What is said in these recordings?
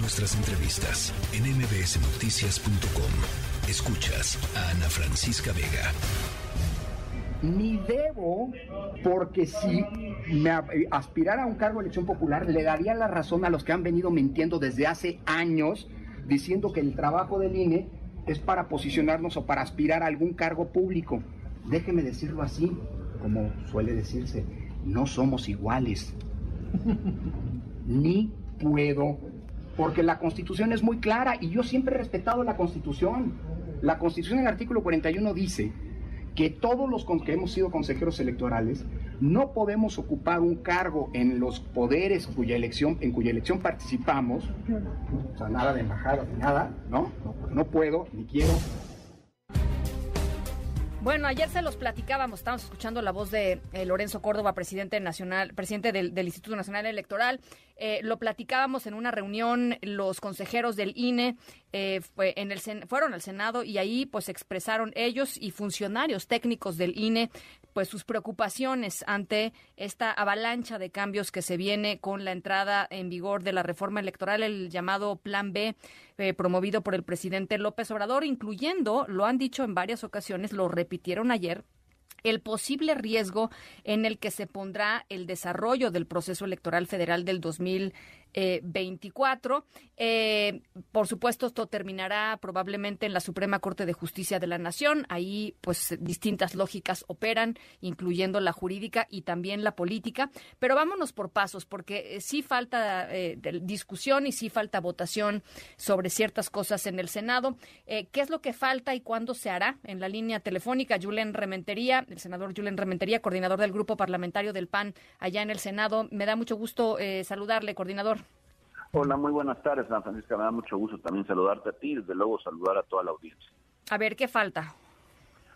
nuestras entrevistas en mbsnoticias.com. Escuchas a Ana Francisca Vega. Ni debo, porque si me aspirara a un cargo de elección popular, le daría la razón a los que han venido mintiendo desde hace años, diciendo que el trabajo del INE es para posicionarnos o para aspirar a algún cargo público. Déjeme decirlo así, como suele decirse, no somos iguales. Ni puedo, porque la constitución es muy clara y yo siempre he respetado la constitución. La constitución en el artículo 41 dice que todos los que hemos sido consejeros electorales no podemos ocupar un cargo en los poderes cuya elección, en cuya elección participamos, o sea, nada de embajada ni nada, ¿no? No puedo, ni quiero, bueno, ayer se los platicábamos, estábamos escuchando la voz de eh, Lorenzo Córdoba, presidente nacional, presidente del, Instituto Nacional Electoral. Eh, lo platicábamos en una reunión, los consejeros del INE eh, fueron al Senado y ahí pues expresaron ellos y funcionarios técnicos del INE pues sus preocupaciones ante esta avalancha de cambios que se viene con la entrada en vigor de la reforma electoral, el llamado Plan B eh, promovido por el presidente López Obrador, incluyendo, lo han dicho en varias ocasiones, lo repitieron ayer, el posible riesgo en el que se pondrá el desarrollo del proceso electoral federal del 2000 24. Eh, por supuesto, esto terminará probablemente en la Suprema Corte de Justicia de la Nación. Ahí, pues, distintas lógicas operan, incluyendo la jurídica y también la política. Pero vámonos por pasos, porque eh, sí falta eh, discusión y sí falta votación sobre ciertas cosas en el Senado. ¿Qué es lo que falta y cuándo se hará? En la línea telefónica, Julen Rementería, el senador Julen Rementería, coordinador del Grupo Parlamentario del PAN allá en el Senado. Me da mucho gusto saludarle, coordinador. Hola, muy buenas tardes, San Francisca. Me da mucho gusto también saludarte a ti y desde luego saludar a toda la audiencia. A ver, ¿qué falta?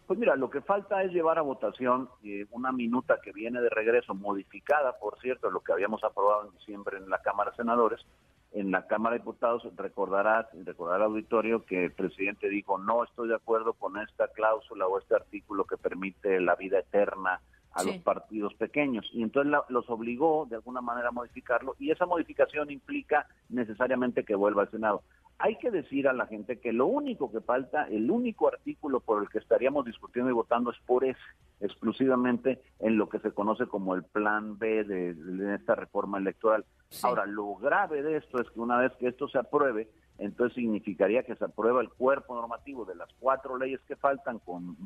Pues mira, lo que falta es llevar a votación eh, una minuta que viene de regreso, modificada, por cierto, lo que habíamos aprobado en diciembre en la Cámara de Senadores. En la Cámara de Diputados recordarás, recordar al auditorio que el presidente dijo, no estoy de acuerdo con esta cláusula o este artículo que permite la vida eterna a los partidos pequeños. Y entonces los obligó de alguna manera a modificarlo y esa modificación implica necesariamente que vuelva al Senado. Hay que decir a la gente que lo único que falta, el único artículo por el que estaríamos discutiendo y votando es por ese, exclusivamente en lo que se conoce como el plan B de, esta reforma electoral. Ahora, lo grave de esto es que una vez que esto se apruebe, entonces significaría que se aprueba el cuerpo normativo de las cuatro leyes que faltan con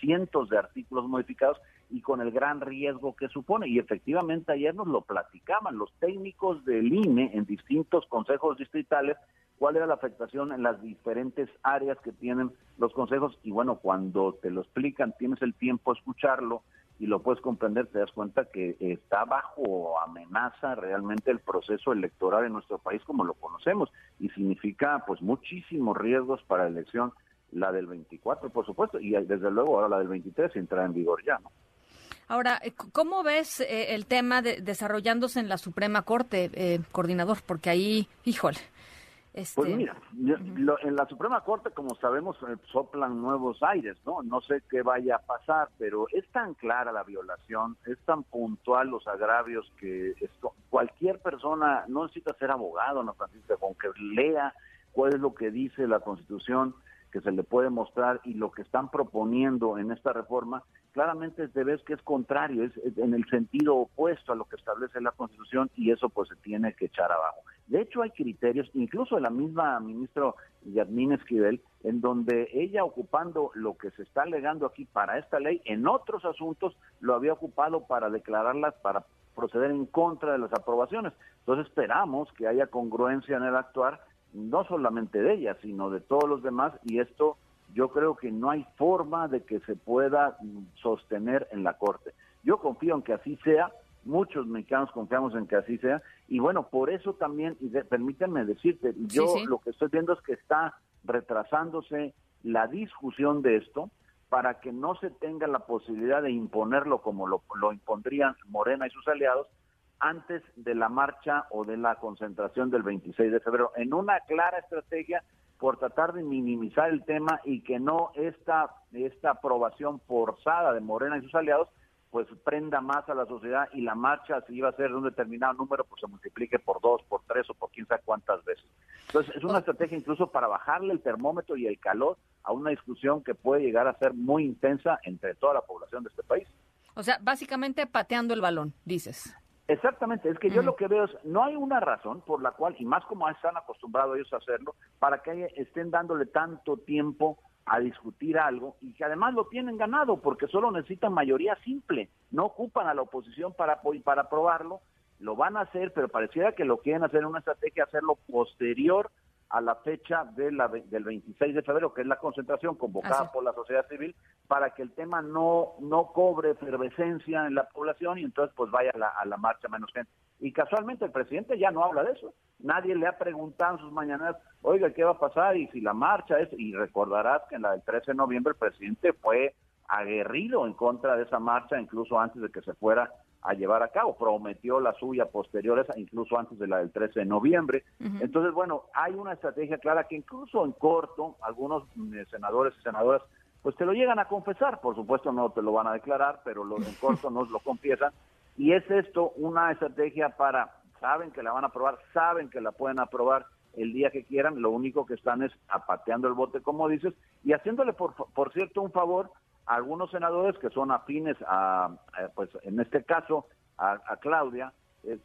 cientos de artículos modificados y con el gran riesgo que supone. Y efectivamente ayer nos lo platicaban los técnicos del INE en distintos consejos distritales cuál era la afectación en las diferentes áreas que tienen los consejos y bueno, cuando te lo explican, tienes el tiempo a escucharlo y lo puedes comprender, te das cuenta que está bajo amenaza realmente el proceso electoral en nuestro país como lo conocemos y significa pues muchísimos riesgos para la elección, la del 24 por supuesto y desde luego ahora la del 23 entra en vigor ya, ¿no? Ahora, eh, ¿cómo ves eh, el tema de desarrollándose en la Suprema Corte, eh, coordinador? Porque ahí, híjole. Este... Pues mira, en la Suprema Corte, como sabemos, soplan nuevos aires, ¿no? No sé qué vaya a pasar, pero es tan clara la violación, es tan puntual los agravios que esto, cualquier persona no necesita ser abogado, no Francisco, con que lea cuál es lo que dice la Constitución que se le puede mostrar y lo que están proponiendo en esta reforma, claramente te ves que es contrario, es en el sentido opuesto a lo que establece la Constitución y eso pues se tiene que echar abajo. De hecho hay criterios, incluso de la misma ministra Yadmin Esquivel, en donde ella ocupando lo que se está alegando aquí para esta ley, en otros asuntos lo había ocupado para declararlas, para proceder en contra de las aprobaciones. Entonces esperamos que haya congruencia en el actuar no solamente de ella, sino de todos los demás, y esto yo creo que no hay forma de que se pueda sostener en la Corte. Yo confío en que así sea, muchos mexicanos confiamos en que así sea, y bueno, por eso también, y permítanme decirte, yo lo que estoy viendo es que está retrasándose la discusión de esto para que no se tenga la posibilidad de imponerlo como lo, lo impondrían Morena y sus aliados, antes de la marcha o de la concentración del 26 de febrero, en una clara estrategia por tratar de minimizar el tema y que no esta, esta aprobación forzada de Morena y sus aliados pues prenda más a la sociedad y la marcha, si iba a ser de un determinado número, pues se multiplique por dos, por tres o por quién sabe cuántas veces. Entonces, es una estrategia incluso para bajarle el termómetro y el calor a una discusión que puede llegar a ser muy intensa entre toda la población de este país. O sea, básicamente pateando el balón, dices. Exactamente, es que yo lo que veo es, no hay una razón por la cual, y más como están acostumbrados ellos a hacerlo, para que estén dándole tanto tiempo a discutir algo y que además lo tienen ganado porque solo necesitan mayoría simple, no ocupan a la oposición para, para aprobarlo, lo van a hacer, pero pareciera que lo quieren hacer en una estrategia, hacerlo posterior a la fecha de la, del 26 de febrero, que es la concentración convocada por la sociedad civil, para que el tema no, no cobre efervescencia en la población y entonces pues vaya a la, a la marcha menos gente. Y casualmente el presidente ya no habla de eso. Nadie le ha preguntado en sus mañanas, oiga, ¿qué va a pasar? Y si la marcha es, y recordarás que en la del 13 de noviembre el presidente fue aguerrido en contra de esa marcha, incluso antes de que se fuera a llevar a cabo. Prometió la suya posterior, incluso antes de la del 13 de noviembre. Entonces, bueno, hay una estrategia clara que incluso en corto, algunos eh, senadores y senadoras, pues te lo llegan a confesar. Por supuesto, no te lo van a declarar, pero en corto nos lo confiesan. Y es esto una estrategia para, saben que la van a aprobar, saben que la pueden aprobar el día que quieran, lo único que están es apateando el bote, como dices, y haciéndole, por, por cierto, un favor algunos senadores que son afines a, pues en este caso, a, Claudia eh,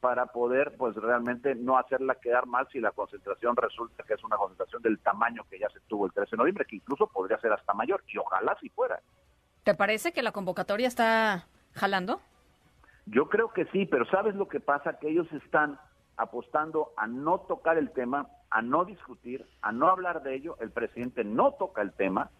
para poder, pues realmente no hacerla quedar mal si la concentración resulta que es una concentración del tamaño que ya se tuvo el 13 de noviembre, que incluso podría ser hasta mayor, y ojalá si fuera. ¿Te parece que la convocatoria está jalando? Yo creo que sí, pero ¿sabes lo que pasa? Que ellos están apostando a no tocar el tema, a no discutir, a no hablar de ello. El presidente no toca el tema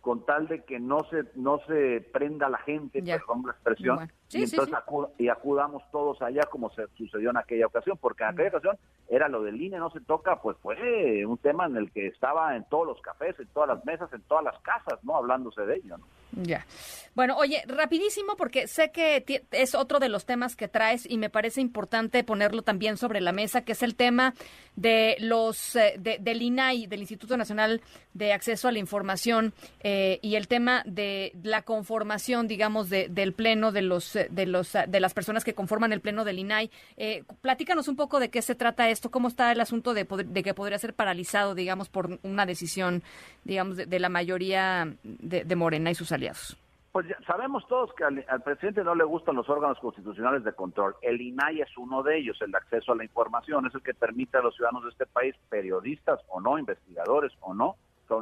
con tal de que no se no se prenda la gente, perdón la expresión, y entonces y acudamos todos allá como se sucedió en aquella ocasión, porque en aquella ocasión era lo del INE no se toca, pues fue un tema en el que estaba en todos los cafés, en todas las mesas, en todas las casas, ¿no? Hablándose de ello, ¿no? Ya. Bueno, oye, rapidísimo, porque sé que es otro de los temas que traes y me parece importante ponerlo también sobre la mesa, que es el tema de los eh, del INAI, del Instituto Nacional de Acceso a la Información, eh, y el tema de la conformación, digamos, de, del pleno de los de los de las personas que conforman el pleno del INAI. Eh, platícanos un poco de qué se trata esto, cómo está el asunto de, de que podría ser paralizado, digamos, por una decisión, digamos, de, la mayoría de, de Morena y sus aliados. Pues sabemos todos que al, presidente no le gustan los órganos constitucionales de control. El INAI es uno de ellos, el de acceso a la información, es el que permite a los ciudadanos de este país, periodistas o no, investigadores o no,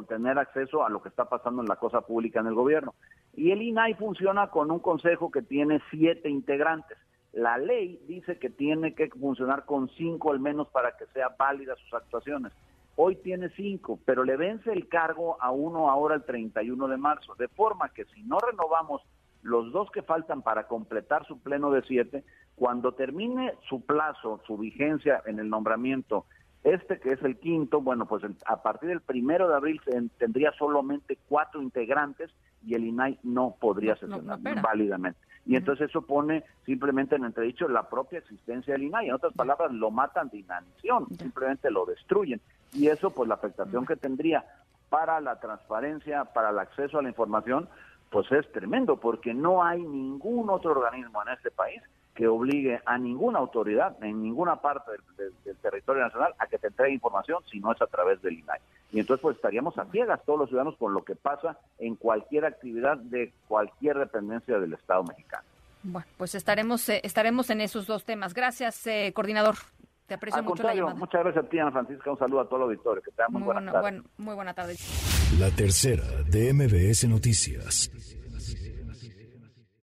tener acceso a lo que está pasando en la cosa pública en el gobierno. Y el INAI funciona con un consejo que tiene siete integrantes. La ley dice que tiene que funcionar con cinco al menos para que sea válida sus actuaciones hoy tiene cinco, pero le vence el cargo a uno ahora el 31 de marzo, de forma que si no renovamos los dos que faltan para completar su pleno de siete, cuando termine su plazo, su vigencia en el nombramiento, este que es el quinto, bueno, pues a partir del primero de abril tendría solamente cuatro integrantes y el INAI no podría sesionar válidamente. Y entonces eso pone simplemente en entredicho la propia existencia del INAI. En otras palabras, lo matan de inanición, simplemente lo destruyen. Y eso, pues la afectación que tendría para la transparencia, para el acceso a la información, pues es tremendo, porque no hay ningún otro organismo en este país que obligue a ninguna autoridad en ninguna parte del, territorio nacional a que te entregue información si no es a través del INAI. Y entonces pues estaríamos a ciegas todos los ciudadanos con lo que pasa en cualquier actividad de cualquier dependencia del Estado mexicano. Bueno, pues estaremos eh, estaremos en esos dos temas. Gracias, eh, coordinador. Te aprecio mucho la llamada. Muchas gracias a ti, Ana Francisca. Un saludo a todo el auditorio. Que te muy, muy buena, tarde. muy buena tarde. La tercera de MBS Noticias.